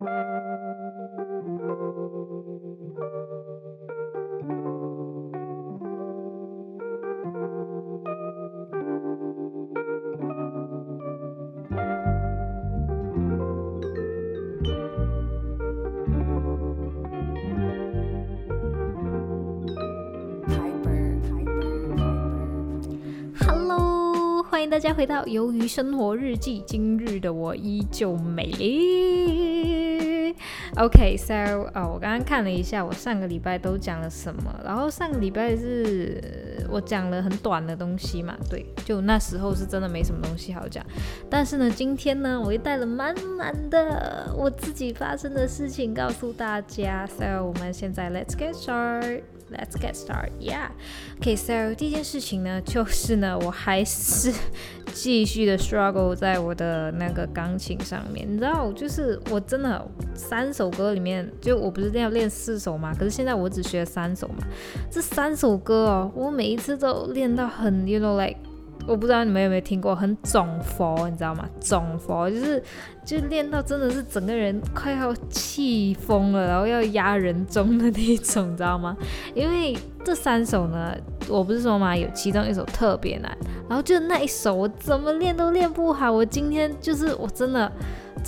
Hello，欢迎大家回到《鱿鱼生活日记》。今日的我依旧美丽。OK，so，哦，我刚刚看了一下，我上个礼拜都讲了什么。然后上个礼拜是我讲了很短的东西嘛，对，就那时候是真的没什么东西好讲。但是呢，今天呢，我又带了满满的我自己发生的事情告诉大家。So，我们现在 Let's get started。Let's get started. Yeah. Okay. So 第一件事情呢，就是呢，我还是继续的 struggle 在我的那个钢琴上面。你知道，就是我真的三首歌里面，就我不是要练四首嘛？可是现在我只学了三首嘛。这三首歌哦，我每一次都练到很，you know like。我不知道你们有没有听过很肿佛，你知道吗？肿佛就是就练到真的是整个人快要气疯了，然后要压人中的那种，你知道吗？因为这三首呢，我不是说嘛，有其中一首特别难，然后就那一首我怎么练都练不好。我今天就是我真的。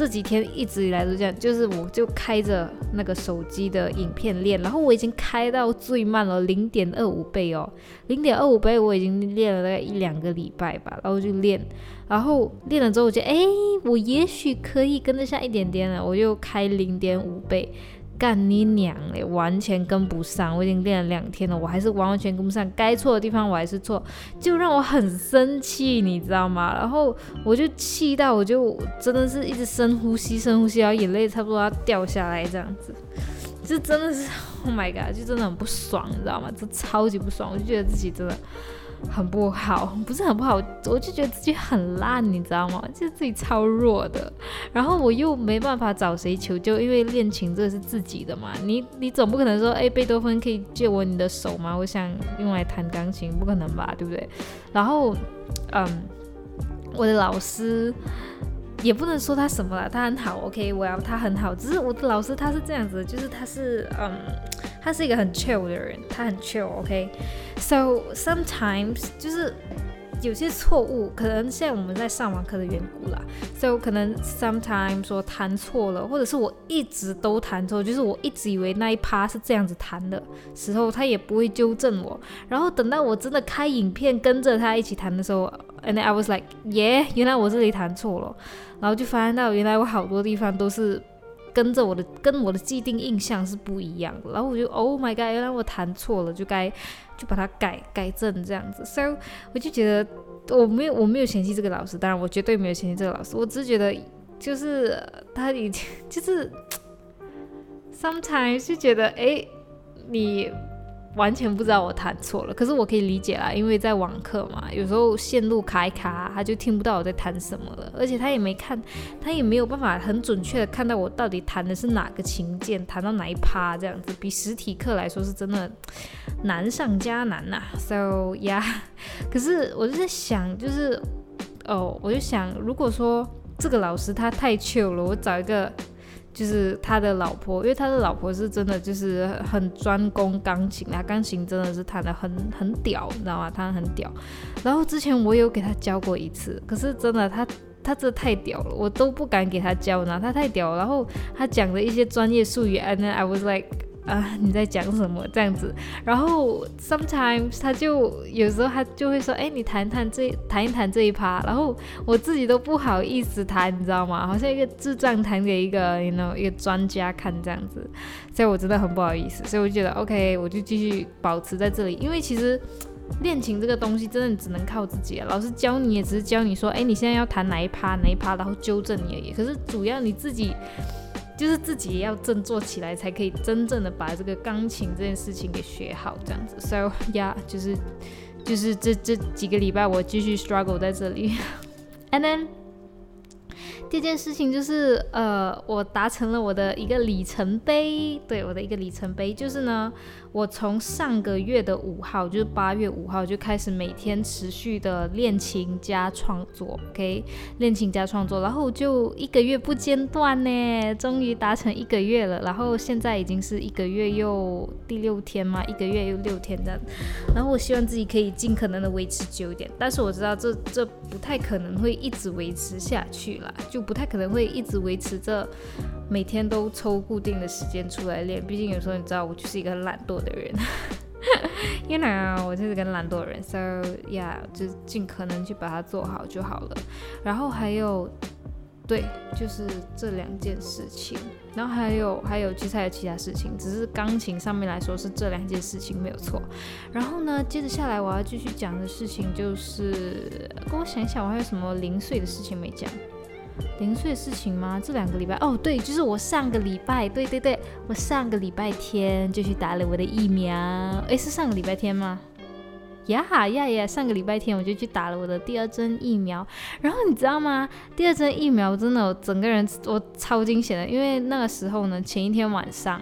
这几天一直以来都这样，就是我就开着那个手机的影片练，然后我已经开到最慢了，零点二五倍哦，零点二五倍我已经练了大概一两个礼拜吧，然后就练，然后练了之后我觉得，哎，我也许可以跟得上一点点了，我就开零点五倍。干你娘嘞！完全跟不上，我已经练了两天了，我还是完完全跟不上。该错的地方我还是错，就让我很生气，你知道吗？然后我就气到，我就真的是一直深呼吸，深呼吸，然后眼泪差不多要掉下来这样子，就真的是，Oh my god，就真的很不爽，你知道吗？就超级不爽，我就觉得自己真的。很不好，不是很不好，我就觉得自己很烂，你知道吗？就是自己超弱的，然后我又没办法找谁求救，因为练琴这是自己的嘛，你你总不可能说，哎，贝多芬可以借我你的手吗？我想用来弹钢琴，不可能吧，对不对？然后，嗯，我的老师。也不能说他什么了，他很好，OK，我要他很好。只是我的老师他是这样子，就是他是嗯，他是一个很 chill 的人，他很 chill，OK。So sometimes 就是有些错误，可能现在我们在上网课的缘故啦。So 可能 sometimes 说弹错了，或者是我一直都弹错，就是我一直以为那一趴是这样子弹的时候，他也不会纠正我。然后等到我真的开影片跟着他一起弹的时候，and I was like yeah，原来我这里弹错了。然后就发现到，原来我好多地方都是跟着我的，跟我的既定印象是不一样的。然后我就，Oh my god，原来我弹错了，就该就把它改改正这样子。So 我就觉得我没有我没有嫌弃这个老师，当然我绝对没有嫌弃这个老师，我只是觉得就是他已经就是 sometimes 就觉得哎你。完全不知道我弹错了，可是我可以理解啦，因为在网课嘛，有时候线路卡一卡，他就听不到我在弹什么了，而且他也没看，他也没有办法很准确的看到我到底弹的是哪个琴键，弹到哪一趴这样子，比实体课来说是真的难上加难呐。So yeah，可是我就在想，就是哦，我就想，如果说这个老师他太糗了，我找一个。就是他的老婆，因为他的老婆是真的就是很专攻钢琴啊，钢琴真的是弹的很很屌，你知道吗？他很屌。然后之前我有给他教过一次，可是真的他他这太屌了，我都不敢给他教呢，他太屌。然后他讲的一些专业术语，and then I was like。啊，你在讲什么这样子？然后 sometimes 他就有时候他就会说，哎，你谈谈这谈一谈这一趴，然后我自己都不好意思谈，你知道吗？好像一个智障谈给一个，you know 一个专家看这样子，所以我真的很不好意思，所以我觉得 OK，我就继续保持在这里，因为其实练琴这个东西真的只能靠自己，老师教你也只是教你说，哎，你现在要弹哪一趴哪一趴，然后纠正你而已，可是主要你自己。就是自己也要振作起来，才可以真正的把这个钢琴这件事情给学好，这样子。So yeah，就是就是这这几个礼拜我继续 struggle 在这里。And then 第二件事情就是呃，我达成了我的一个里程碑，对我的一个里程碑就是呢。我从上个月的五号，就是八月五号就开始每天持续的练琴加创作，OK，练琴加创作，然后就一个月不间断呢，终于达成一个月了。然后现在已经是一个月又第六天嘛，一个月又六天这样。然后我希望自己可以尽可能的维持久一点，但是我知道这这不太可能会一直维持下去了，就不太可能会一直维持着每天都抽固定的时间出来练。毕竟有时候你知道，我就是一个很懒惰。的人，You know，我就是个懒惰的人，So yeah，就尽可能去把它做好就好了。然后还有，对，就是这两件事情。然后还有还有，其实还有其他事情，只是钢琴上面来说是这两件事情没有错。然后呢，接着下来我要继续讲的事情就是，跟我想一想，我还有什么零碎的事情没讲。零碎事情吗？这两个礼拜哦，对，就是我上个礼拜，对对对，我上个礼拜天就去打了我的疫苗。诶，是上个礼拜天吗？呀哈呀呀，上个礼拜天我就去打了我的第二针疫苗。然后你知道吗？第二针疫苗真的整个人我超惊险的，因为那个时候呢，前一天晚上。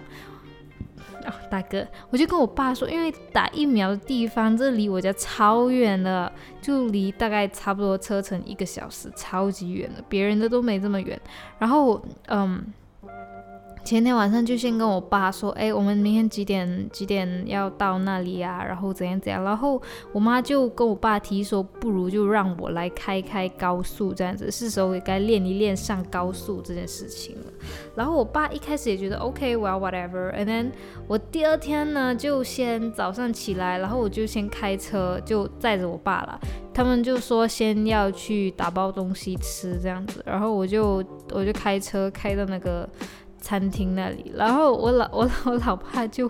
大哥，我就跟我爸说，因为打疫苗的地方，这离我家超远的，就离大概差不多车程一个小时，超级远的，别人的都没这么远。然后，嗯。前天晚上就先跟我爸说，哎，我们明天几点几点要到那里啊？然后怎样怎样？然后我妈就跟我爸提说，不如就让我来开开高速这样子，是时候也该练一练上高速这件事情了。然后我爸一开始也觉得 OK，well whatever。And then 我第二天呢，就先早上起来，然后我就先开车就载着我爸了。他们就说先要去打包东西吃这样子，然后我就我就开车开到那个。餐厅那里，然后我老 我我老爸就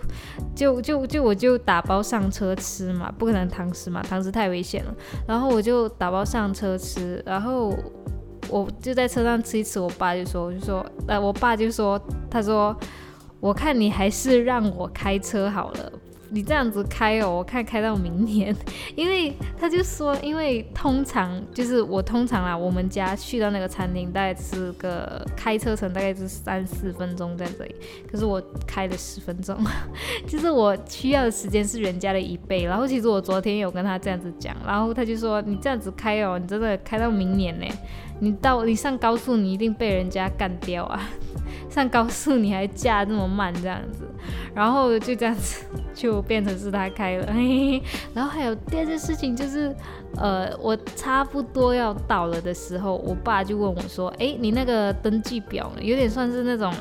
就就就我就打包上车吃嘛，不可能堂食嘛，堂食太危险了。然后我就打包上车吃，然后我就在车上吃一吃，我爸就说我就说，呃，我爸就说，他说，我看你还是让我开车好了。你这样子开哦，我看开到明年，因为他就说，因为通常就是我通常啊，我们家去到那个餐厅大概是个开车程大概是三四分钟在这里，可是我开了十分钟，就是我需要的时间是人家的一倍。然后其实我昨天有跟他这样子讲，然后他就说你这样子开哦，你真的开到明年呢，你到你上高速你一定被人家干掉啊，上高速你还驾这么慢这样子，然后就这样子就。变成是他开了，然后还有第二件事情就是，呃，我差不多要到了的时候，我爸就问我说：“哎，你那个登记表呢？有点算是那种，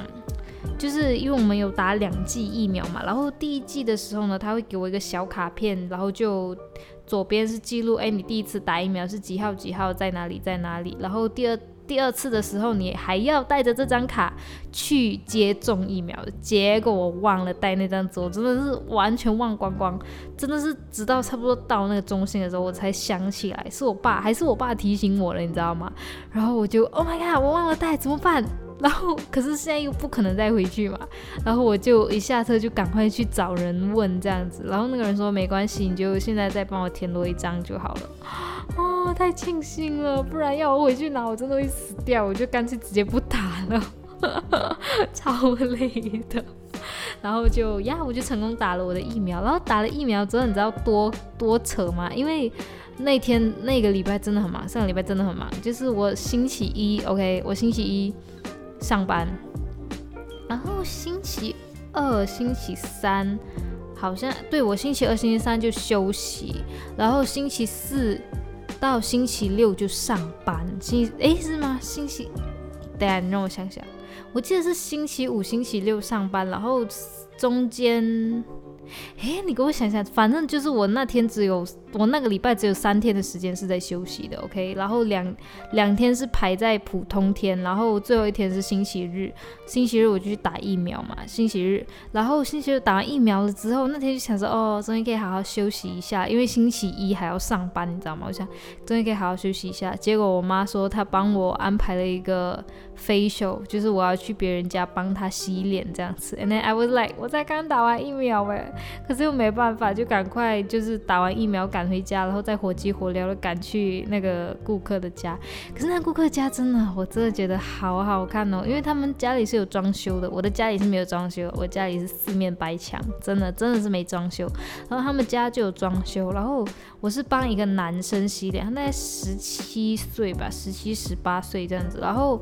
就是因为我们有打两剂疫苗嘛，然后第一剂的时候呢，他会给我一个小卡片，然后就左边是记录，哎，你第一次打疫苗是几号几号，在哪里在哪里，然后第二。”第二次的时候，你还要带着这张卡去接种疫苗，结果我忘了带那张纸，我真的是完全忘光光，真的是直到差不多到那个中心的时候，我才想起来，是我爸还是我爸提醒我了，你知道吗？然后我就 Oh my god，我忘了带，怎么办？然后，可是现在又不可能再回去嘛，然后我就一下车就赶快去找人问这样子，然后那个人说没关系，你就现在再帮我填多一张就好了。哦，太庆幸了，不然要我回去拿，我真的会死掉，我就干脆直接不打了，超累的。然后就呀，我就成功打了我的疫苗，然后打了疫苗之后，你知道多多扯吗？因为那天那个礼拜真的很忙，上个礼拜真的很忙，就是我星期一，OK，我星期一。上班，然后星期二、星期三好像对我星期二、星期三就休息，然后星期四到星期六就上班。星期诶是吗？星期等下你让我想想，我记得是星期五、星期六上班，然后中间。哎，你给我想想，反正就是我那天只有我那个礼拜只有三天的时间是在休息的，OK，然后两两天是排在普通天，然后最后一天是星期日，星期日我就去打疫苗嘛，星期日，然后星期日打完疫苗了之后，那天就想说，哦，终于可以好好休息一下，因为星期一还要上班，你知道吗？我想终于可以好好休息一下，结果我妈说她帮我安排了一个 facial，就是我要去别人家帮她洗脸这样子，and then I was like，我才刚打完疫苗哎。可是又没办法，就赶快就是打完疫苗赶回家，然后再火急火燎的赶去那个顾客的家。可是那顾客家真的，我真的觉得好好看哦，因为他们家里是有装修的，我的家里是没有装修，我家里是四面白墙，真的真的是没装修。然后他们家就有装修，然后我是帮一个男生洗脸，他大概十七岁吧，十七十八岁这样子，然后。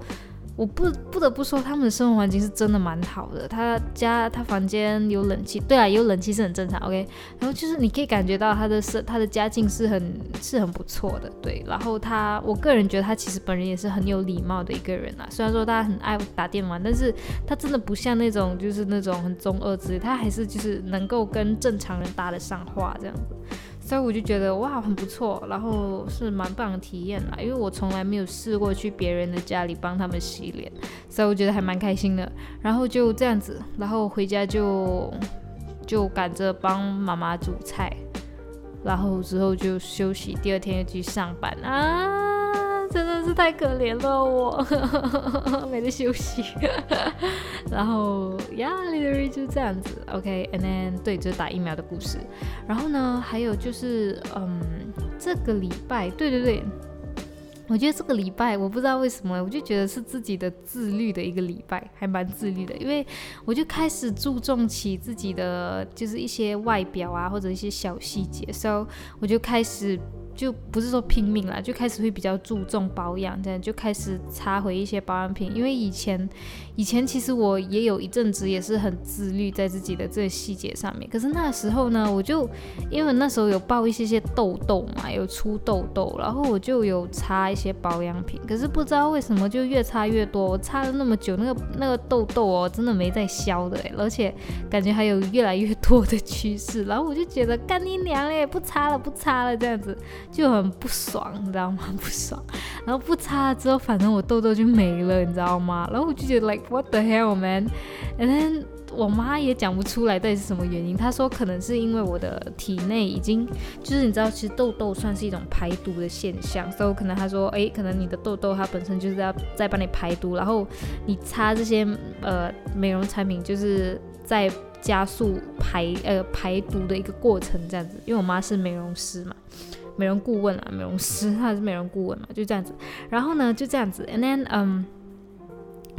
我不不得不说，他们的生活环境是真的蛮好的。他家他房间有冷气，对啊，有冷气是很正常。OK，然后就是你可以感觉到他的是他的家境是很是很不错的，对。然后他，我个人觉得他其实本人也是很有礼貌的一个人啊。虽然说他很爱打电玩，但是他真的不像那种就是那种很中二之类，他还是就是能够跟正常人搭得上话这样子。所以我就觉得哇很不错，然后是蛮棒的体验啦，因为我从来没有试过去别人的家里帮他们洗脸，所以我觉得还蛮开心的。然后就这样子，然后回家就就赶着帮妈妈煮菜，然后之后就休息，第二天又去上班啊。真的是太可怜了，我 没得休息。然后呀，literally 就这样子。OK，and then 对，就是打疫苗的故事。然后呢，还有就是，嗯，这个礼拜，对对对，我觉得这个礼拜，我不知道为什么，我就觉得是自己的自律的一个礼拜，还蛮自律的，因为我就开始注重起自己的，就是一些外表啊，或者一些小细节，so 我就开始。就不是说拼命了，就开始会比较注重保养，这样就开始擦回一些保养品。因为以前，以前其实我也有一阵子也是很自律在自己的这个细节上面。可是那时候呢，我就因为那时候有爆一些些痘痘嘛，有出痘痘，然后我就有擦一些保养品。可是不知道为什么就越擦越多，我擦了那么久，那个那个痘痘哦，真的没在消的，而且感觉还有越来越多的趋势。然后我就觉得干你娘嘞，不擦了不擦了这样子。就很不爽，你知道吗？不爽，然后不擦了之后，反正我痘痘就没了，你知道吗？然后我就觉得 like what the hell man，and then 我妈也讲不出来到底是什么原因。她说可能是因为我的体内已经就是你知道，其实痘痘算是一种排毒的现象，所以可能她说，哎，可能你的痘痘它本身就是要在帮你排毒，然后你擦这些呃美容产品，就是在加速排呃排毒的一个过程这样子。因为我妈是美容师嘛。美容顾问啊，美容师，他是美容顾问嘛，就这样子。然后呢，就这样子，and then，嗯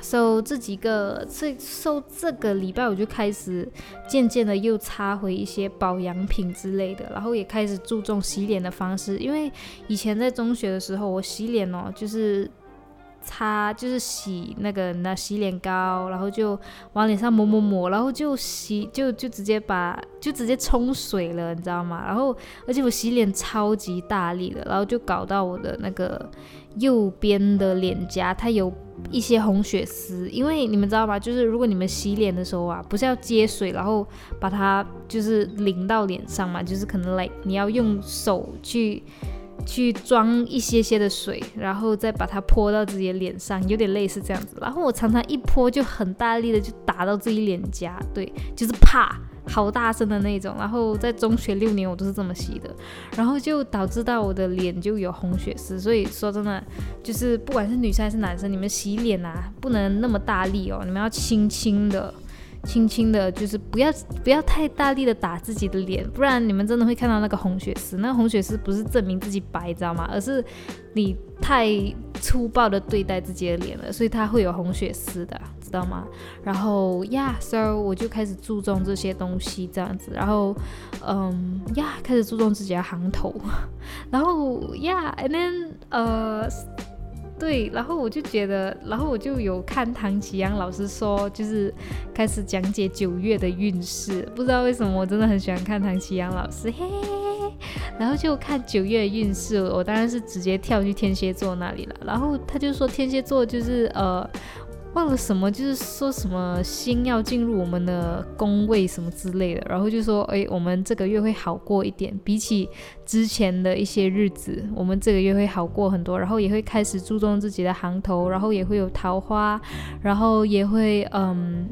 ，so 这几个，这 so 这个礼拜我就开始渐渐的又擦回一些保养品之类的，然后也开始注重洗脸的方式，因为以前在中学的时候，我洗脸哦，就是。擦就是洗那个那洗脸膏，然后就往脸上抹抹抹，然后就洗就就直接把就直接冲水了，你知道吗？然后而且我洗脸超级大力的，然后就搞到我的那个右边的脸颊，它有一些红血丝。因为你们知道吗？就是如果你们洗脸的时候啊，不是要接水，然后把它就是淋到脸上嘛，就是可能 like 你要用手去。去装一些些的水，然后再把它泼到自己的脸上，有点类似这样子。然后我常常一泼就很大力的就打到自己脸颊，对，就是啪，好大声的那种。然后在中学六年我都是这么洗的，然后就导致到我的脸就有红血丝。所以说真的，就是不管是女生还是男生，你们洗脸啊不能那么大力哦，你们要轻轻的。轻轻的，就是不要不要太大力的打自己的脸，不然你们真的会看到那个红血丝。那红血丝不是证明自己白，知道吗？而是你太粗暴的对待自己的脸了，所以它会有红血丝的，知道吗？然后呀，so 我就开始注重这些东西，这样子。然后，嗯呀，开始注重自己的行头。然后呀，and then 呃。对，然后我就觉得，然后我就有看唐启阳老师说，就是开始讲解九月的运势。不知道为什么，我真的很喜欢看唐启阳老师，嘿。然后就看九月运势，我当然是直接跳去天蝎座那里了。然后他就说天蝎座就是呃。忘了什么，就是说什么星要进入我们的宫位什么之类的，然后就说，哎，我们这个月会好过一点，比起之前的一些日子，我们这个月会好过很多，然后也会开始注重自己的行头，然后也会有桃花，然后也会，嗯，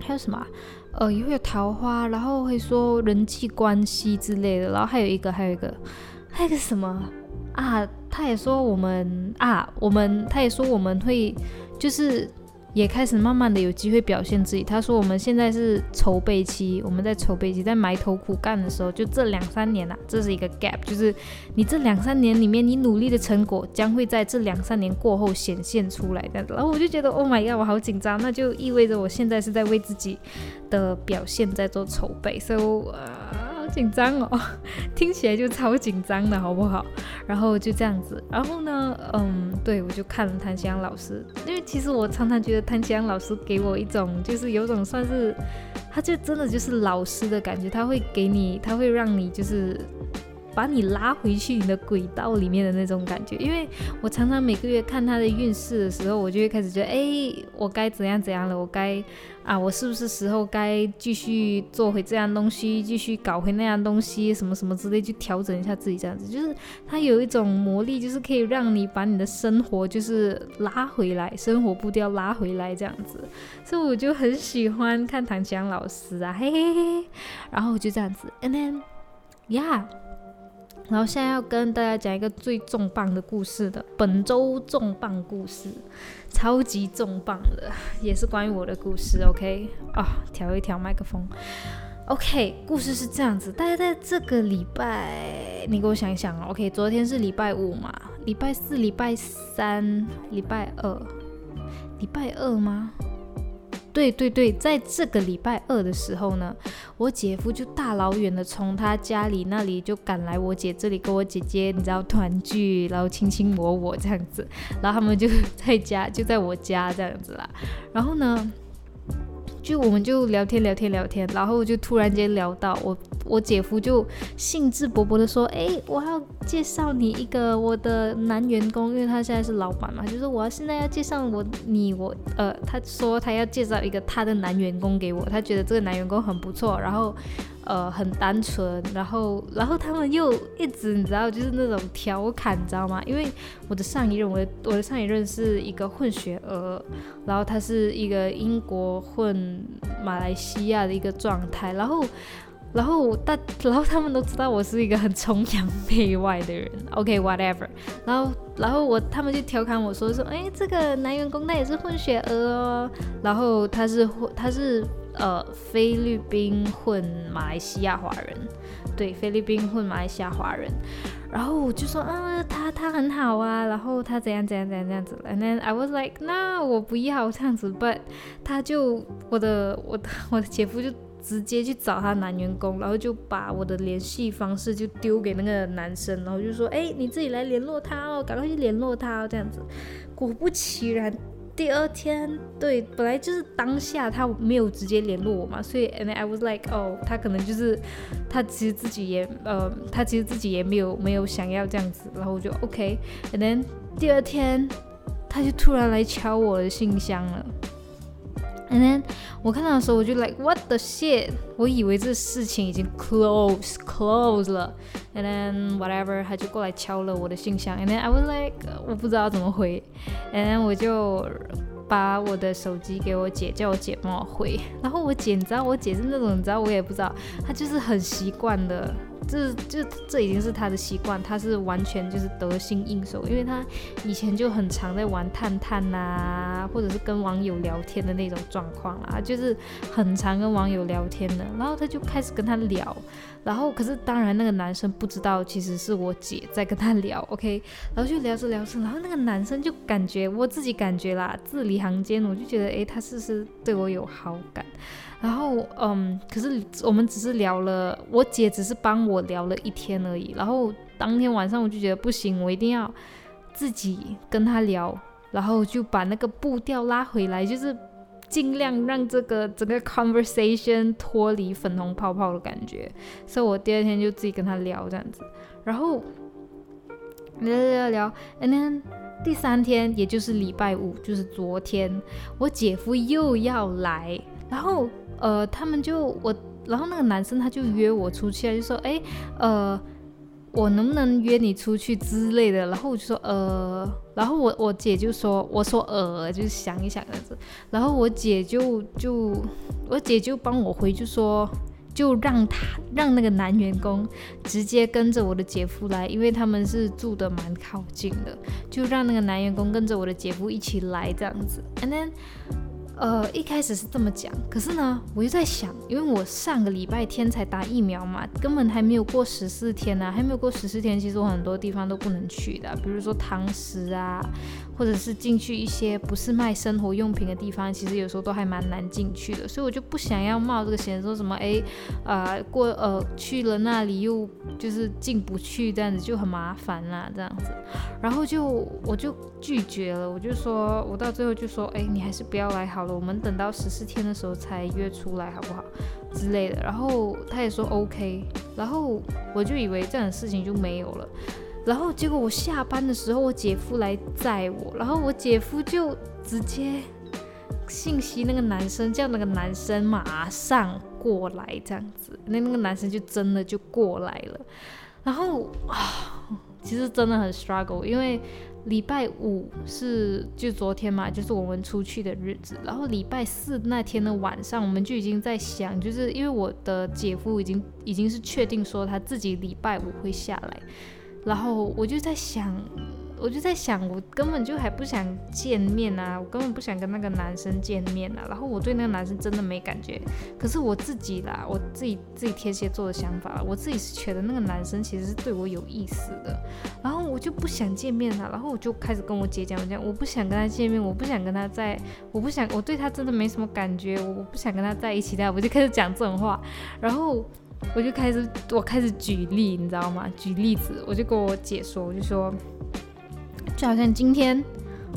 还有什么？呃，也会有桃花，然后会说人际关系之类的，然后还有一个，还有一个，还有个什么啊？他也说我们啊，我们他也说我们会。就是也开始慢慢的有机会表现自己。他说我们现在是筹备期，我们在筹备期，在埋头苦干的时候，就这两三年呐，这是一个 gap，就是你这两三年里面你努力的成果将会在这两三年过后显现出来，这样子。然后我就觉得 Oh my god，我好紧张，那就意味着我现在是在为自己的表现在做筹备。So 呃。紧张哦，听起来就超紧张的，好不好？然后就这样子，然后呢，嗯，对我就看了谭湘老师，因为其实我常常觉得谭湘老师给我一种，就是有种算是，他就真的就是老师的感觉，他会给你，他会让你就是。把你拉回去你的轨道里面的那种感觉，因为我常常每个月看他的运势的时候，我就会开始觉得，哎，我该怎样怎样了，我该啊，我是不是时候该继续做回这样东西，继续搞回那样东西，什么什么之类，去调整一下自己这样子，就是他有一种魔力，就是可以让你把你的生活就是拉回来，生活步调拉回来这样子，所以我就很喜欢看唐江老师啊，嘿嘿嘿，然后我就这样子，and then，yeah。然后现在要跟大家讲一个最重磅的故事的本周重磅故事，超级重磅的，也是关于我的故事。OK，啊，调一调麦克风。OK，故事是这样子，大家在这个礼拜，你给我想一想 OK，昨天是礼拜五嘛？礼拜四、礼拜三、礼拜二，礼拜二吗？对对对，在这个礼拜二的时候呢，我姐夫就大老远的从他家里那里就赶来我姐这里跟我姐姐，你知道团聚，然后卿卿我我这样子，然后他们就 在家，就在我家这样子啦。然后呢？就我们就聊天聊天聊天，然后就突然间聊到我，我姐夫就兴致勃勃的说：“哎，我要介绍你一个我的男员工，因为他现在是老板嘛，就是我要现在要介绍我你我呃，他说他要介绍一个他的男员工给我，他觉得这个男员工很不错，然后。”呃，很单纯，然后，然后他们又一直，你知道，就是那种调侃，你知道吗？因为我的上一任，我的我的上一任是一个混血儿，然后他是一个英国混马来西亚的一个状态，然后，然后大，然后他们都知道我是一个很崇洋媚外的人，OK，whatever，然后，然后我他们就调侃我说说，哎，这个男员工他也是混血儿哦，然后他是混，他是。呃，菲律宾混马来西亚华人，对，菲律宾混马来西亚华人，然后我就说，啊，他他很好啊，然后他怎样怎样怎样这样子，and then I was like，那我不要这样子，but 他就我的我的 我的姐夫就直接去找他男员工，然后就把我的联系方式就丢给那个男生，然后就说，哎，你自己来联络他哦，赶快去联络他哦，这样子，果不其然。第二天，对，本来就是当下他没有直接联络我嘛，所以，and I was like，哦，他可能就是他其实自己也，呃，他其实自己也没有没有想要这样子，然后我就 OK，and then 第二天他就突然来敲我的信箱了。And then 我看到的时候，我就 like what the shit，我以为这事情已经 close close 了。And then whatever，他就过来敲了我的信箱。And then I was like，我不知道怎么回。And then 我就把我的手机给我姐，叫我姐帮我回。然后我姐，你知道我姐是那种，你知道我也不知道，她就是很习惯的。这就这已经是他的习惯，他是完全就是得心应手，因为他以前就很常在玩探探呐，或者是跟网友聊天的那种状况啦，就是很常跟网友聊天的，然后他就开始跟他聊，然后可是当然那个男生不知道其实是我姐在跟他聊，OK，然后就聊着聊着，然后那个男生就感觉我自己感觉啦，字里行间我就觉得诶，他是不是对我有好感？然后，嗯，可是我们只是聊了，我姐只是帮我聊了一天而已。然后当天晚上我就觉得不行，我一定要自己跟他聊，然后就把那个步调拉回来，就是尽量让这个整个 conversation 脱离粉红泡泡的感觉。所以我第二天就自己跟他聊这样子，然后聊聊聊，and then 第三天，也就是礼拜五，就是昨天，我姐夫又要来，然后。呃，他们就我，然后那个男生他就约我出去啊，就说，哎，呃，我能不能约你出去之类的，然后我就说，呃，然后我我姐就说，我说，呃，就是想一想这样子，然后我姐就就我姐就帮我回，就说。就让他让那个男员工直接跟着我的姐夫来，因为他们是住的蛮靠近的，就让那个男员工跟着我的姐夫一起来这样子。And then 呃，一开始是这么讲，可是呢，我就在想，因为我上个礼拜天才打疫苗嘛，根本还没有过十四天呢，还没有过十四天，其实我很多地方都不能去的，比如说堂食啊，或者是进去一些不是卖生活用品的地方，其实有时候都还蛮难进去的，所以我就不想要冒这个险，说什么哎，呃，过呃去了那里又就是进不去，这样子就很麻烦啦，这样子，然后就我就拒绝了，我就说，我到最后就说，哎，你还是不要来好了。我们等到十四天的时候才约出来，好不好？之类的。然后他也说 OK，然后我就以为这样的事情就没有了。然后结果我下班的时候，我姐夫来载我，然后我姐夫就直接信息那个男生，叫那个男生马上过来，这样子。那那个男生就真的就过来了。然后啊，其实真的很 struggle，因为。礼拜五是就昨天嘛，就是我们出去的日子。然后礼拜四那天的晚上，我们就已经在想，就是因为我的姐夫已经已经是确定说他自己礼拜五会下来，然后我就在想。我就在想，我根本就还不想见面啊，我根本不想跟那个男生见面啊。然后我对那个男生真的没感觉，可是我自己啦，我自己自己天蝎座的想法，我自己是觉得那个男生其实是对我有意思的。然后我就不想见面了，然后我就开始跟我姐讲，我讲我不想跟他见面，我不想跟他在，我不想，我对他真的没什么感觉，我不想跟他在一起的，我就开始讲这种话。然后我就开始，我开始举例，你知道吗？举例子，我就跟我姐说，我就说。就好像今天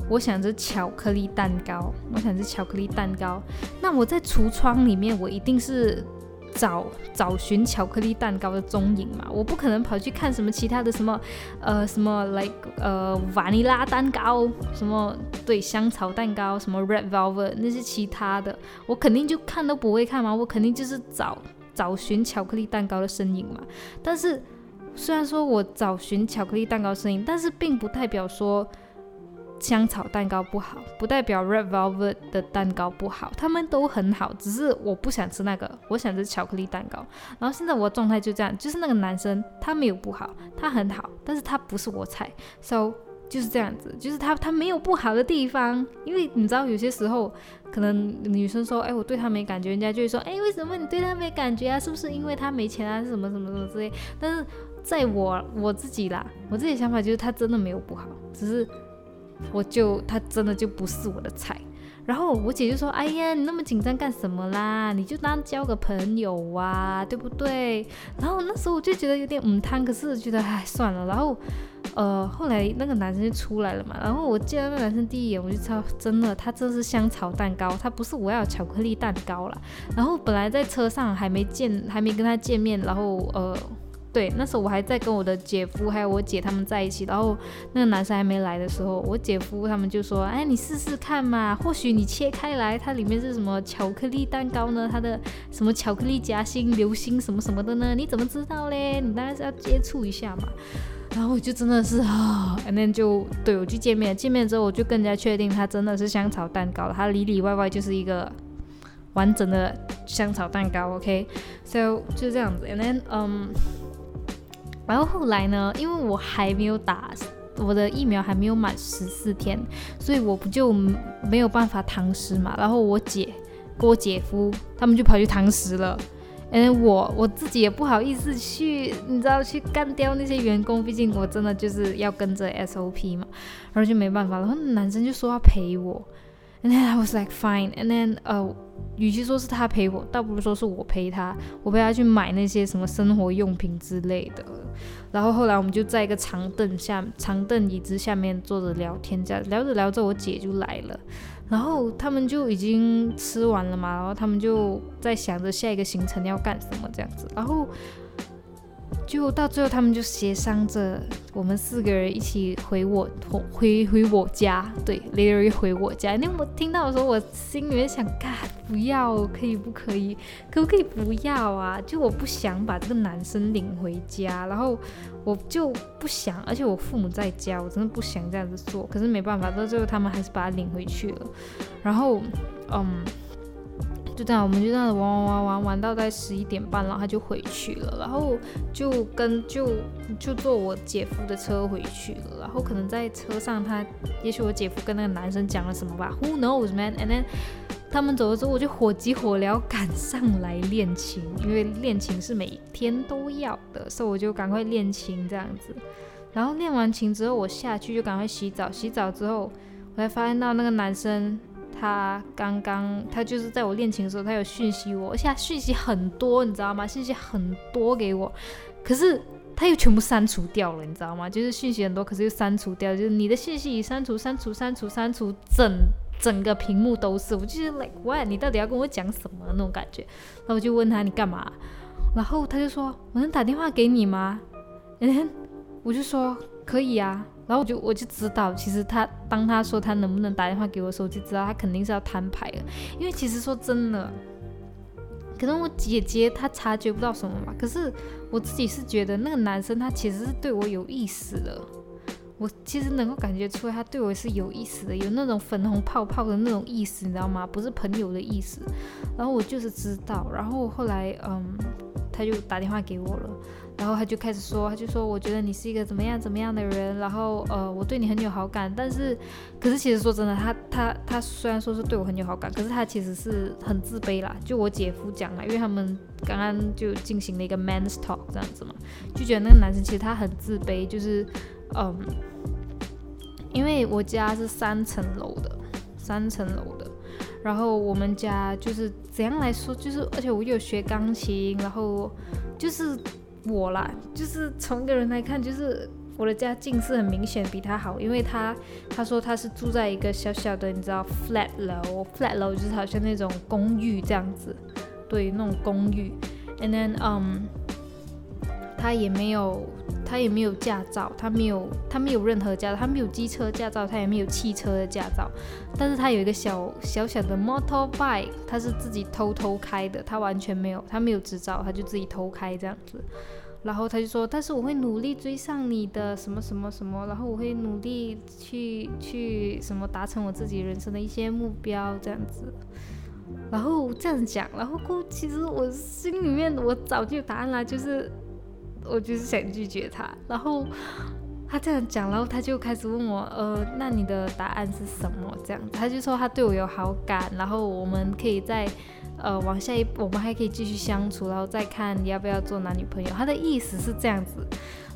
我想着巧克力蛋糕，我想着巧克力蛋糕，那我在橱窗里面，我一定是找找寻巧克力蛋糕的踪影嘛，我不可能跑去看什么其他的什么呃什么 like 呃瓦尼拉蛋糕，什么对香草蛋糕，什么 red velvet 那些其他的，我肯定就看都不会看嘛，我肯定就是找找寻巧克力蛋糕的身影嘛，但是。虽然说我找寻巧克力蛋糕身影，但是并不代表说香草蛋糕不好，不代表 red velvet 的蛋糕不好，他们都很好，只是我不想吃那个，我想吃巧克力蛋糕。然后现在我的状态就这样，就是那个男生他没有不好，他很好，但是他不是我菜，so 就是这样子，就是他他没有不好的地方，因为你知道有些时候。可能女生说，哎，我对他没感觉，人家就会说，哎，为什么你对他没感觉啊？是不是因为他没钱啊？是什么什么什么之类？但是在我我自己啦，我自己想法就是他真的没有不好，只是我就他真的就不是我的菜。然后我姐就说，哎呀，你那么紧张干什么啦？你就当交个朋友啊，对不对？然后那时候我就觉得有点嗯贪，可是觉得哎算了。然后。呃，后来那个男生就出来了嘛，然后我见到那男生第一眼，我就知道真的，他这是香草蛋糕，他不是我要巧克力蛋糕了。然后本来在车上还没见，还没跟他见面，然后呃，对，那时候我还在跟我的姐夫还有我姐他们在一起，然后那个男生还没来的时候，我姐夫他们就说，哎，你试试看嘛，或许你切开来，它里面是什么巧克力蛋糕呢？它的什么巧克力夹心、流心什么什么的呢？你怎么知道嘞？你当然是要接触一下嘛。然后我就真的是啊，and then 就对我去见面，见面之后我就更加确定它真的是香草蛋糕了，它里里外外就是一个完整的香草蛋糕，OK，so 就这样子，and then 嗯，然后后来呢，因为我还没有打我的疫苗还没有满十四天，所以我不就没有办法堂食嘛，然后我姐跟我姐夫他们就跑去堂食了。嗯，我我自己也不好意思去，你知道去干掉那些员工，毕竟我真的就是要跟着 SOP 嘛，然后就没办法。然后男生就说要陪我，and then I was like fine，and then 呃，与其说是他陪我，倒不如说是我陪他，我陪他去买那些什么生活用品之类的。然后后来我们就在一个长凳下、长凳椅子下面坐着聊天，这样聊着聊着，我姐就来了。然后他们就已经吃完了嘛，然后他们就在想着下一个行程要干什么这样子，然后就到最后他们就协商着我们四个人一起回我回回我家，对，Lily 回我家。那我听到的时候，我心里面想，干不要，可以不可以？可不可以不要啊？就我不想把这个男生领回家，然后。我就不想，而且我父母在家，我真的不想这样子做。可是没办法，到最后他们还是把他领回去了。然后，嗯，就这样，我们就这样玩玩玩玩玩到在十一点半，然后他就回去了。然后就跟就就坐我姐夫的车回去了。然后可能在车上，他也许我姐夫跟那个男生讲了什么吧，Who knows, man? And then 他们走了之后，我就火急火燎赶上来练琴，因为练琴是每天都要的，所以我就赶快练琴这样子。然后练完琴之后，我下去就赶快洗澡。洗澡之后，我才发现到那个男生。他刚刚，他就是在我练琴的时候，他有讯息我，而且讯息很多，你知道吗？讯息很多给我，可是他又全部删除掉了，你知道吗？就是讯息很多，可是又删除掉，就是你的信息已删除、删除、删除、删除，整整个屏幕都是。我就是 like what？你到底要跟我讲什么那种感觉？然后我就问他你干嘛？然后他就说我能打电话给你吗？嗯，我就说可以啊。然后我就我就知道，其实他当他说他能不能打电话给我的时候，就知道他肯定是要摊牌了。因为其实说真的，可能我姐姐她察觉不到什么嘛，可是我自己是觉得那个男生他其实是对我有意思的。我其实能够感觉出来，他对我是有意思的，有那种粉红泡泡的那种意思，你知道吗？不是朋友的意思。然后我就是知道，然后后来嗯，他就打电话给我了。然后他就开始说，他就说，我觉得你是一个怎么样怎么样的人，然后呃，我对你很有好感，但是，可是其实说真的，他他他虽然说是对我很有好感，可是他其实是很自卑啦。就我姐夫讲了，因为他们刚刚就进行了一个 man's talk 这样子嘛，就觉得那个男生其实他很自卑，就是嗯，因为我家是三层楼的，三层楼的，然后我们家就是怎样来说，就是而且我有学钢琴，然后就是。我啦，就是从一个人来看，就是我的家境是很明显比他好，因为他他说他是住在一个小小的，你知道 flat 楼，flat 楼就是好像那种公寓这样子，对，那种公寓。And then，嗯，他也没有他也没有驾照，他没有他没有任何驾照，他没有机车驾照，他也没有汽车的驾照，但是他有一个小小小的 motorbike，他是自己偷偷开的，他完全没有他没有执照，他就自己偷开这样子。然后他就说，但是我会努力追上你的什么什么什么，然后我会努力去去什么达成我自己人生的一些目标这样子。然后这样讲，然后过其实我心里面我早就有答案了，就是我就是想拒绝他。然后他这样讲，然后他就开始问我，呃，那你的答案是什么？这样子，他就说他对我有好感，然后我们可以在。呃，往下一，我们还可以继续相处，然后再看你要不要做男女朋友。他的意思是这样子，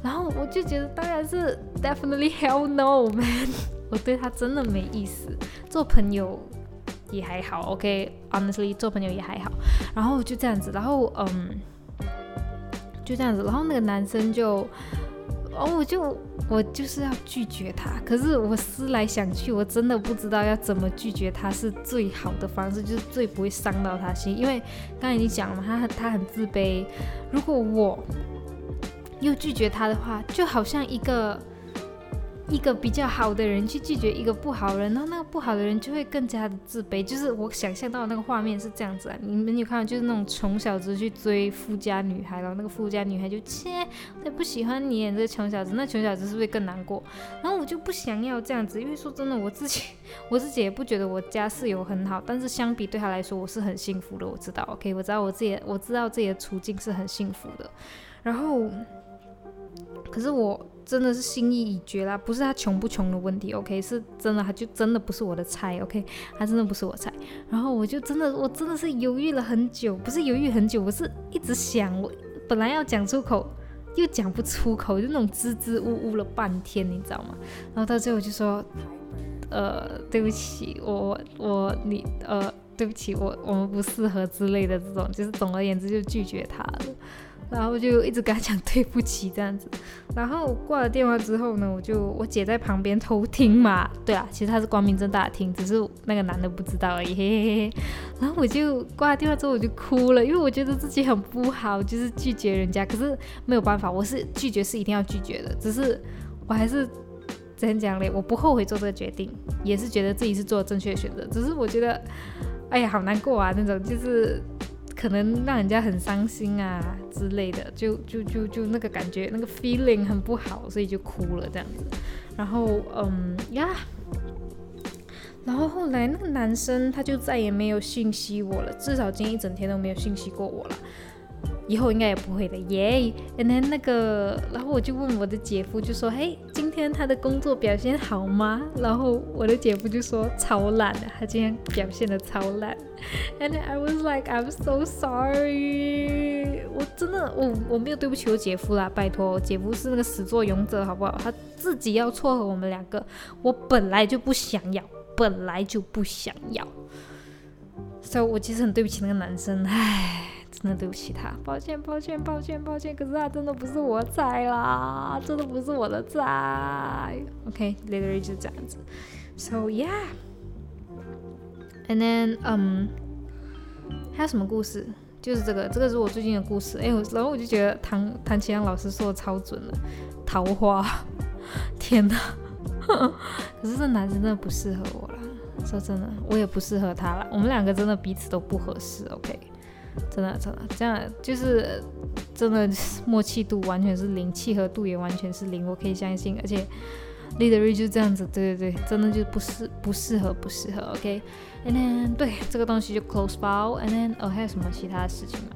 然后我就觉得当然是 definitely hell no man，我对他真的没意思，做朋友也还好，OK，honestly 做朋友也还好。然后就这样子，然后嗯，就这样子，然后那个男生就。哦，我就我就是要拒绝他，可是我思来想去，我真的不知道要怎么拒绝他是最好的方式，就是最不会伤到他心。因为刚才已经讲了嘛，他他很自卑，如果我又拒绝他的话，就好像一个。一个比较好的人去拒绝一个不好人，然后那个不好的人就会更加的自卑。就是我想象到那个画面是这样子啊，你们有看到就是那种穷小子去追富家女孩，然后那个富家女孩就切，他不喜欢你，这个穷小子，那穷小子是不是更难过？然后我就不想要这样子，因为说真的，我自己 我自己也不觉得我家室友很好，但是相比对他来说，我是很幸福的。我知道，OK，我知道我自己我知道自己的处境是很幸福的。然后，可是我。真的是心意已决啦，不是他穷不穷的问题，OK，是真的，他就真的不是我的菜，OK，他真的不是我菜。然后我就真的，我真的是犹豫了很久，不是犹豫很久，我是一直想，我本来要讲出口，又讲不出口，就那种支支吾吾了半天，你知道吗？然后到最后就说，呃，对不起，我我你呃，对不起，我我们不适合之类的这种，就是总而言之就拒绝他了。然后就一直跟他讲对不起这样子，然后挂了电话之后呢，我就我姐在旁边偷听嘛，对啊，其实他是光明正大的听，只是那个男的不知道而已。嘿嘿嘿。然后我就挂了电话之后我就哭了，因为我觉得自己很不好，就是拒绝人家，可是没有办法，我是拒绝是一定要拒绝的，只是我还是怎样讲嘞，我不后悔做这个决定，也是觉得自己是做正确的选择，只是我觉得，哎呀，好难过啊，那种就是。可能让人家很伤心啊之类的，就就就就那个感觉，那个 feeling 很不好，所以就哭了这样子。然后嗯呀，然后后来那个男生他就再也没有信息我了，至少今天一整天都没有信息过我了。以后应该也不会的耶。And then 那个，然后我就问我的姐夫，就说：“嘿，今天他的工作表现好吗？”然后我的姐夫就说：“超烂的，他今天表现的超烂。” And I was like, I'm so sorry。我真的，我我没有对不起我姐夫啦，拜托，姐夫是那个始作俑者，好不好？他自己要撮合我们两个，我本来就不想要，本来就不想要。所以，我其实很对不起那个男生，唉。真的对不起他，抱歉，抱歉，抱歉，抱歉。可是他真的不是我菜啦，真的不是我的菜。OK，literally 就这样子。So yeah，and then um，还有什么故事？就是这个，这个是我最近的故事。哎，我然后我就觉得唐唐奇阳老师说的超准了，桃花，天哪！可是这男生真的不适合我了，说真的，我也不适合他了。我们两个真的彼此都不合适。OK。真的，真的，这样就是真的默契度完全是零，契合度也完全是零，我可以相信。而且 leader 就这样子，对对对，真的就不适不适合，不适合。OK，and then 对这个东西就 close file，and then 哦还有什么其他的事情吗？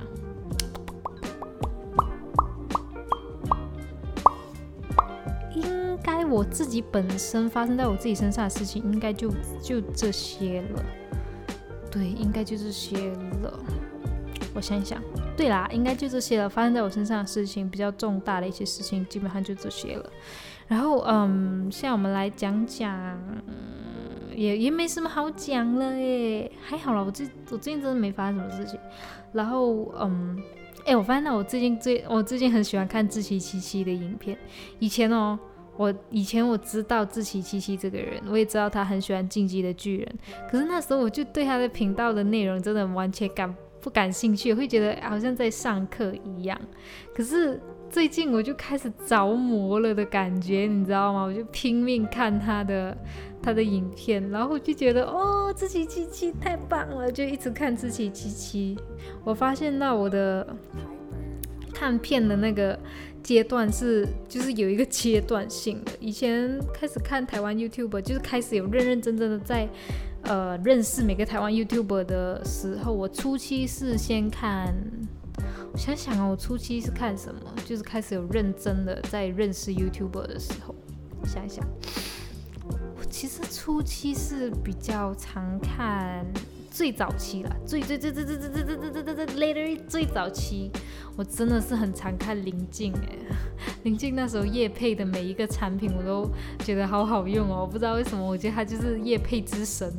应该我自己本身发生在我自己身上的事情，应该就就这些了。对，应该就这些了。我想想，对啦，应该就这些了。发生在我身上的事情比较重大的一些事情，基本上就这些了。然后，嗯，现在我们来讲讲，也也没什么好讲了耶。还好了，我最我最近真的没发生什么事情。然后，嗯，哎，我发现到我最近最我最近很喜欢看志崎七七的影片。以前哦，我以前我知道志崎七七这个人，我也知道他很喜欢进击的巨人。可是那时候我就对他的频道的内容真的完全感。不感兴趣，会觉得好像在上课一样。可是最近我就开始着魔了的感觉，你知道吗？我就拼命看他的他的影片，然后就觉得哦，自己七七太棒了，就一直看自己七七。我发现到我的看片的那个阶段是，就是有一个阶段性的。以前开始看台湾 YouTube，就是开始有认认真真的在。呃，认识每个台湾 YouTuber 的时候，我初期是先看，我想想啊，我初期是看什么？就是开始有认真的在认识 YouTuber 的时候，想一想，我其实初期是比较常看最早期了，最最最最最最最最最最最 later 最早期。我真的是很常看林静诶，林静那时候叶配的每一个产品我都觉得好好用哦，不知道为什么，我觉得他就是叶配之神。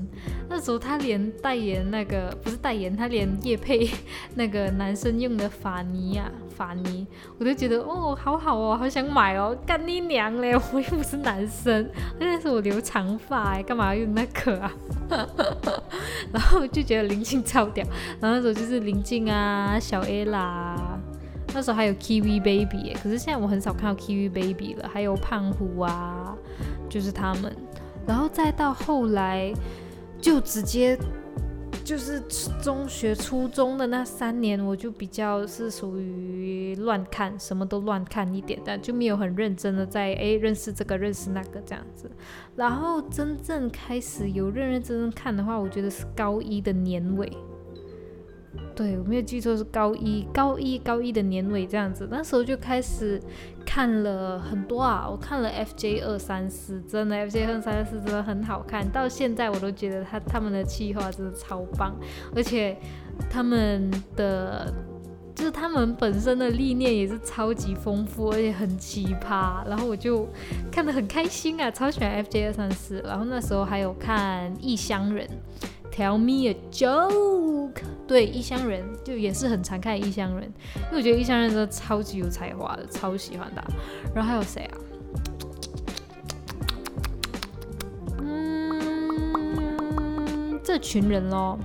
那时候他连代言那个不是代言，他连叶配那个男生用的发泥啊发泥，我都觉得哦好好哦，好想买哦，干你娘嘞！我又不是男生，那是我留长发哎，干嘛用那个啊？然后就觉得林静超屌，然后那时候就是林静啊，小 A 啦。那时候还有 Kiwi Baby，可是现在我很少看到 Kiwi Baby 了。还有胖虎啊，就是他们。然后再到后来，就直接就是中学、初中的那三年，我就比较是属于乱看，什么都乱看一点，的就没有很认真的在诶认识这个、认识那个这样子。然后真正开始有认认真真看的话，我觉得是高一的年尾。对，我没有记错是高一，高一高一的年尾这样子，那时候就开始看了很多啊，我看了 FJ 二三四，真的 FJ 二三四真的很好看，到现在我都觉得他他们的企划真的超棒，而且他们的就是他们本身的历练也是超级丰富，而且很奇葩，然后我就看得很开心啊，超喜欢 FJ 二三四，然后那时候还有看异乡人。Tell me a joke。对，异乡人就也是很常看异乡人，因为我觉得异乡人真的超级有才华的，超喜欢他。然后还有谁啊？嗯，这群人咯，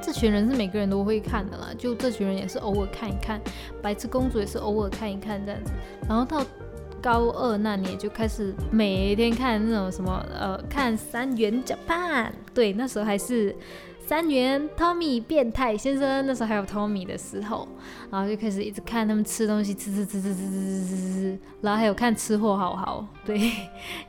这群人是每个人都会看的啦。就这群人也是偶尔看一看，白痴公主也是偶尔看一看这样子。然后到高二那年就开始每天看那种什么呃，看三元 Japan。对，那时候还是三元 Tommy 变态先生，那时候还有 Tommy 的时候，然后就开始一直看他们吃东西，吃吃吃吃吃吃吃吃吃，然后还有看吃货好好，对，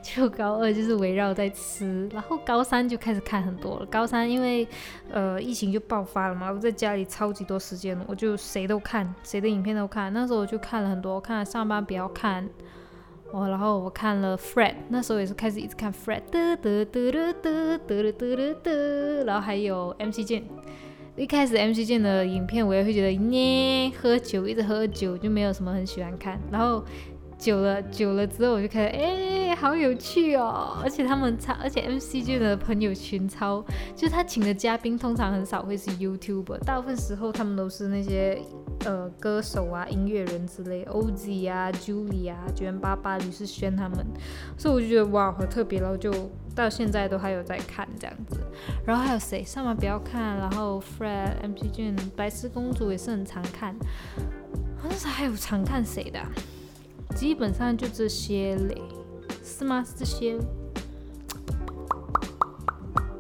就高二就是围绕在吃，然后高三就开始看很多了。高三因为呃疫情就爆发了嘛，我在家里超级多时间，我就谁都看，谁的影片都看。那时候我就看了很多，看上班不要看。哦，然后我看了 Fred，那时候也是开始一直看 Fred，得得得得得得得得，然后还有 MC 剑，一开始 MC 剑的影片我也会觉得耶，喝酒一直喝酒就没有什么很喜欢看，然后。久了久了之后，我就开始哎，好有趣哦！而且他们超，而且 M C G 的朋友群超，就是他请的嘉宾通常很少会是 YouTuber，大部分时候他们都是那些呃歌手啊、音乐人之类，O Z 啊、Julie 啊、九元八八、吕世轩他们，所以我就觉得哇，好特别，然后就到现在都还有在看这样子。然后还有谁？上班不要看，然后 Fred、M C G、白痴公主也是很常看，好像是还有常看谁的？基本上就这些嘞，是吗？是这些？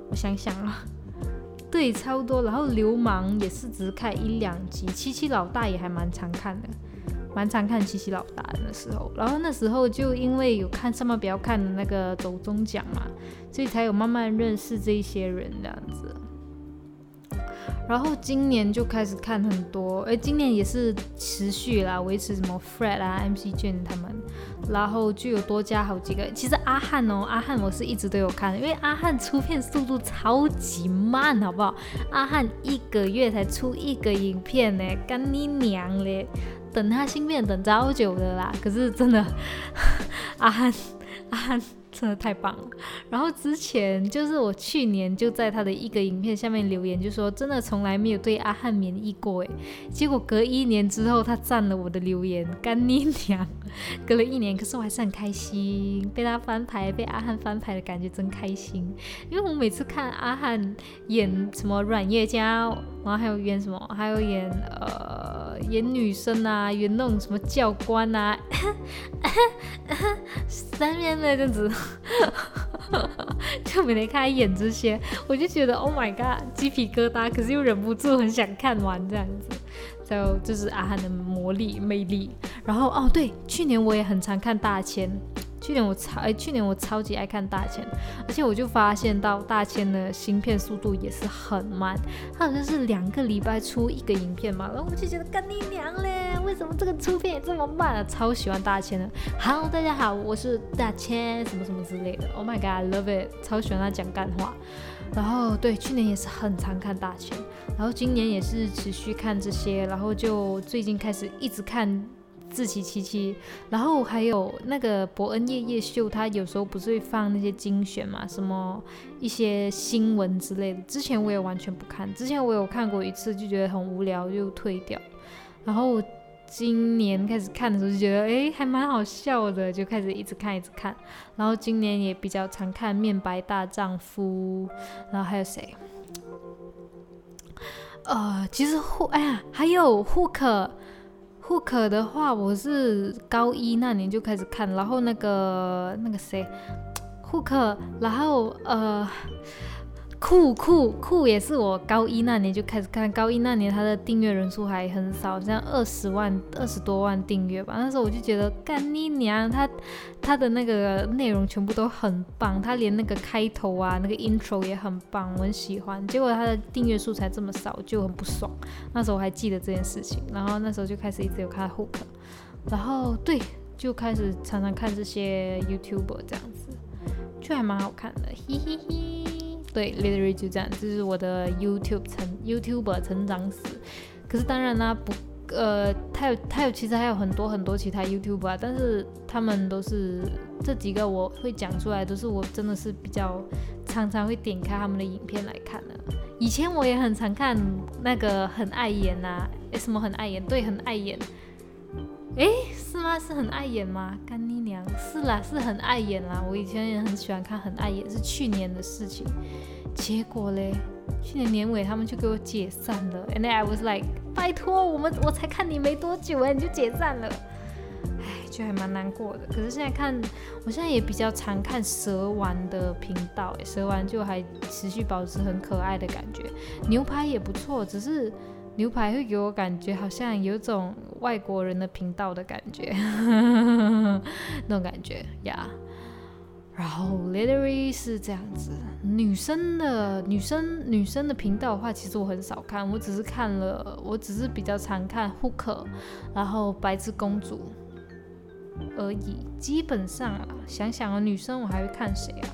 我想想啊，对，差不多。然后流氓也是只看一两集，七七老大也还蛮常看的，蛮常看七七老大的那时候。然后那时候就因为有看上面不要看的那个走中奖嘛，所以才有慢慢认识这些人这样子。然后今年就开始看很多，哎，今年也是持续啦，维持什么 Fred 啊、MC j n 他们，然后就有多加好几个。其实阿汉哦，阿汉我是一直都有看，因为阿汉出片速度超级慢，好不好？阿汉一个月才出一个影片呢，干你娘嘞！等他新片等超久的啦，可是真的，阿汉，阿汉。真的太棒了！然后之前就是我去年就在他的一个影片下面留言，就说真的从来没有对阿汉免疫过诶。结果隔一年之后，他赞了我的留言，干你娘！隔了一年，可是我还是很开心，被他翻牌，被阿汉翻牌的感觉真开心。因为我每次看阿汉演什么软叶家，然后还有演什么，还有演呃演女生啊，演那种什么教官啊，三面的这样子。就每天看他演这些，我就觉得 Oh my God，鸡皮疙瘩，可是又忍不住很想看完这样子。就就是阿汉的魔力魅力。然后哦对，去年我也很常看大千。去年我超哎，去年我超级爱看大千，而且我就发现到大千的芯片速度也是很慢，它好像是两个礼拜出一个影片嘛，然后我就觉得干你娘嘞，为什么这个出片也这么慢啊？超喜欢大千的。Hello，大家好，我是大千，什么什么之类的。Oh my god，love it，超喜欢他讲干话。然后对，去年也是很常看大千，然后今年也是持续看这些，然后就最近开始一直看。自欺欺欺，然后还有那个伯恩夜夜秀，他有时候不是会放那些精选嘛，什么一些新闻之类的。之前我也完全不看，之前我有看过一次，就觉得很无聊，就退掉。然后今年开始看的时候，就觉得哎，还蛮好笑的，就开始一直看一直看。然后今年也比较常看《面白大丈夫》，然后还有谁？呃，其实护，哎呀，还有护户口的话，我是高一那年就开始看，然后那个那个谁，户口，然后呃。酷酷酷也是我高一那年就开始看，高一那年他的订阅人数还很少，像二十万、二十多万订阅吧。那时候我就觉得干你娘，他他的那个内容全部都很棒，他连那个开头啊、那个 intro 也很棒，我很喜欢。结果他的订阅数才这么少，就很不爽。那时候我还记得这件事情，然后那时候就开始一直有看 hook，然后对，就开始常常看这些 YouTuber 这样子，就还蛮好看的，嘿嘿嘿。对，literally 就这样，这是我的 YouTube 成 YouTuber 成长史。可是当然啦，不，呃，他有他有，其实还有很多很多其他 YouTuber，但是他们都是这几个我会讲出来，都是我真的是比较常常会点开他们的影片来看的。以前我也很常看那个很爱演呐，什么很爱演，对，很爱演。诶，是吗？是很碍眼吗？干你娘！是啦，是很碍眼啦。我以前也很喜欢看，很碍眼，是去年的事情。结果嘞，去年年尾他们就给我解散了。And I was like，拜托，我们我才看你没多久哎，你就解散了。唉，就还蛮难过的。可是现在看，我现在也比较常看蛇丸的频道，哎，蛇丸就还持续保持很可爱的感觉。牛排也不错，只是牛排会给我感觉好像有种外国人的频道的感觉，那种感觉呀。然后 literally 是这样子，女生的女生女生的频道的话，其实我很少看，我只是看了，我只是比较常看 Hook，然后白痴公主而已。基本上啊，想想啊，女生我还会看谁啊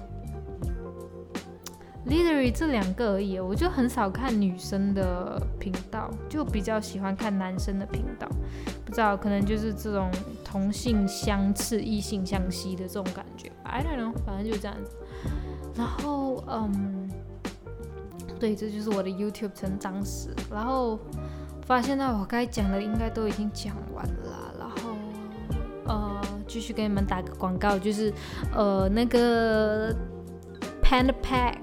？literally 这两个而已，我就很少看女生的频道，就比较喜欢看男生的频道。不知道，可能就是这种同性相斥、异性相吸的这种感觉。I don't know，反正就这样子。然后，嗯，对，这就是我的 YouTube 成长史。然后发现到我该讲的应该都已经讲完了。然后，呃，继续给你们打个广告，就是呃那个 Panda Pack。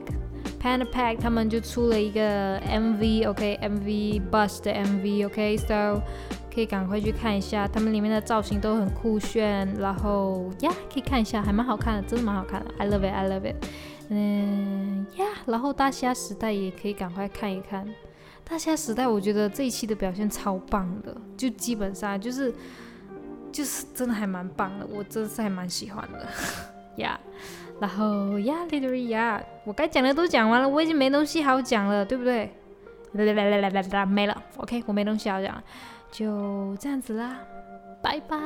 Panda Pack 他们就出了一个 MV，OK，MV Bus 的 MV，OK，So 可以赶快去看一下，他们里面的造型都很酷炫，然后呀，可以看一下，还蛮好看的，真的蛮好看的，I love it，I love it，嗯呀，然后大虾时代也可以赶快看一看，大虾时代我觉得这一期的表现超棒的，就基本上就是就是真的还蛮棒的，我真的是还蛮喜欢的，呀。然后呀，literally 呀，我该讲的都讲完了，我已经没东西好讲了，对不对？来来来来来来，没了，OK，我没东西好讲了，就这样子啦，拜拜。